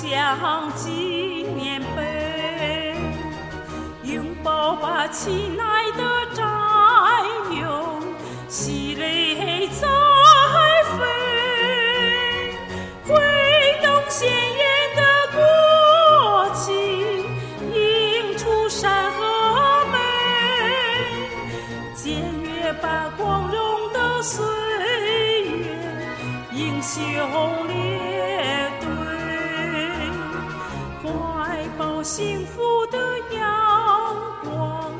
想纪念碑，拥抱吧，亲爱的战友，喜泪在飞，挥动鲜艳的国旗，映出山河美，检阅吧，光荣的岁月，英雄烈。幸福的阳光，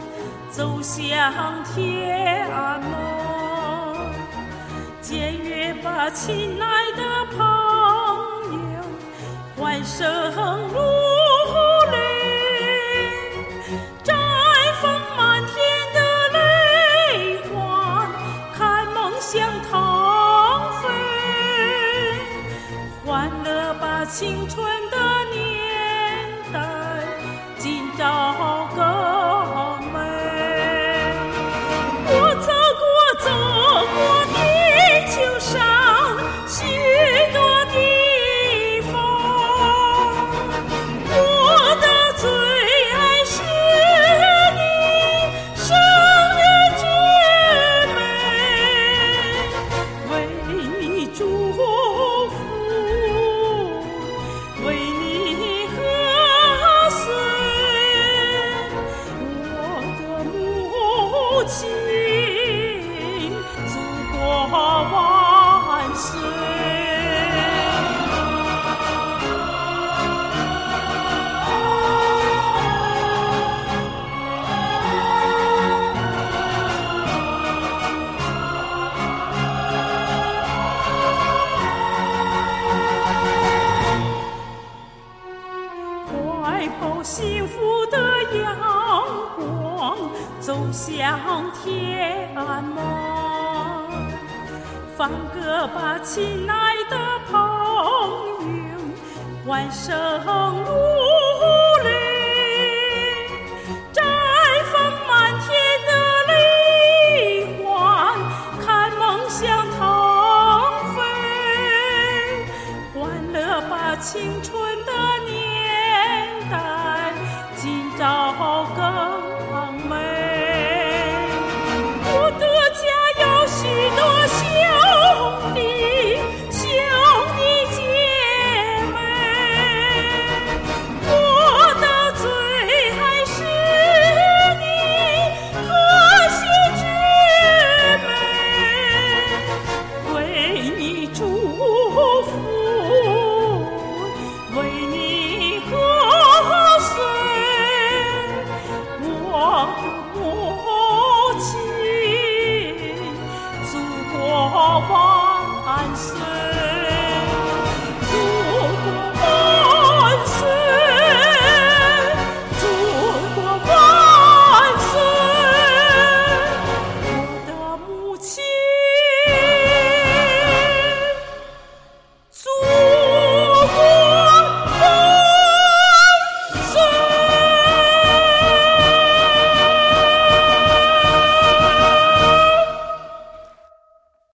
走向天安门，检阅吧，亲爱的朋友，欢声如雷，绽放满天的泪花，看梦想腾飞，欢乐吧，青春的幸福的阳光走向天安门放歌吧亲爱的朋友欢声如履绽放满天的泪花看梦想腾飞欢乐吧青春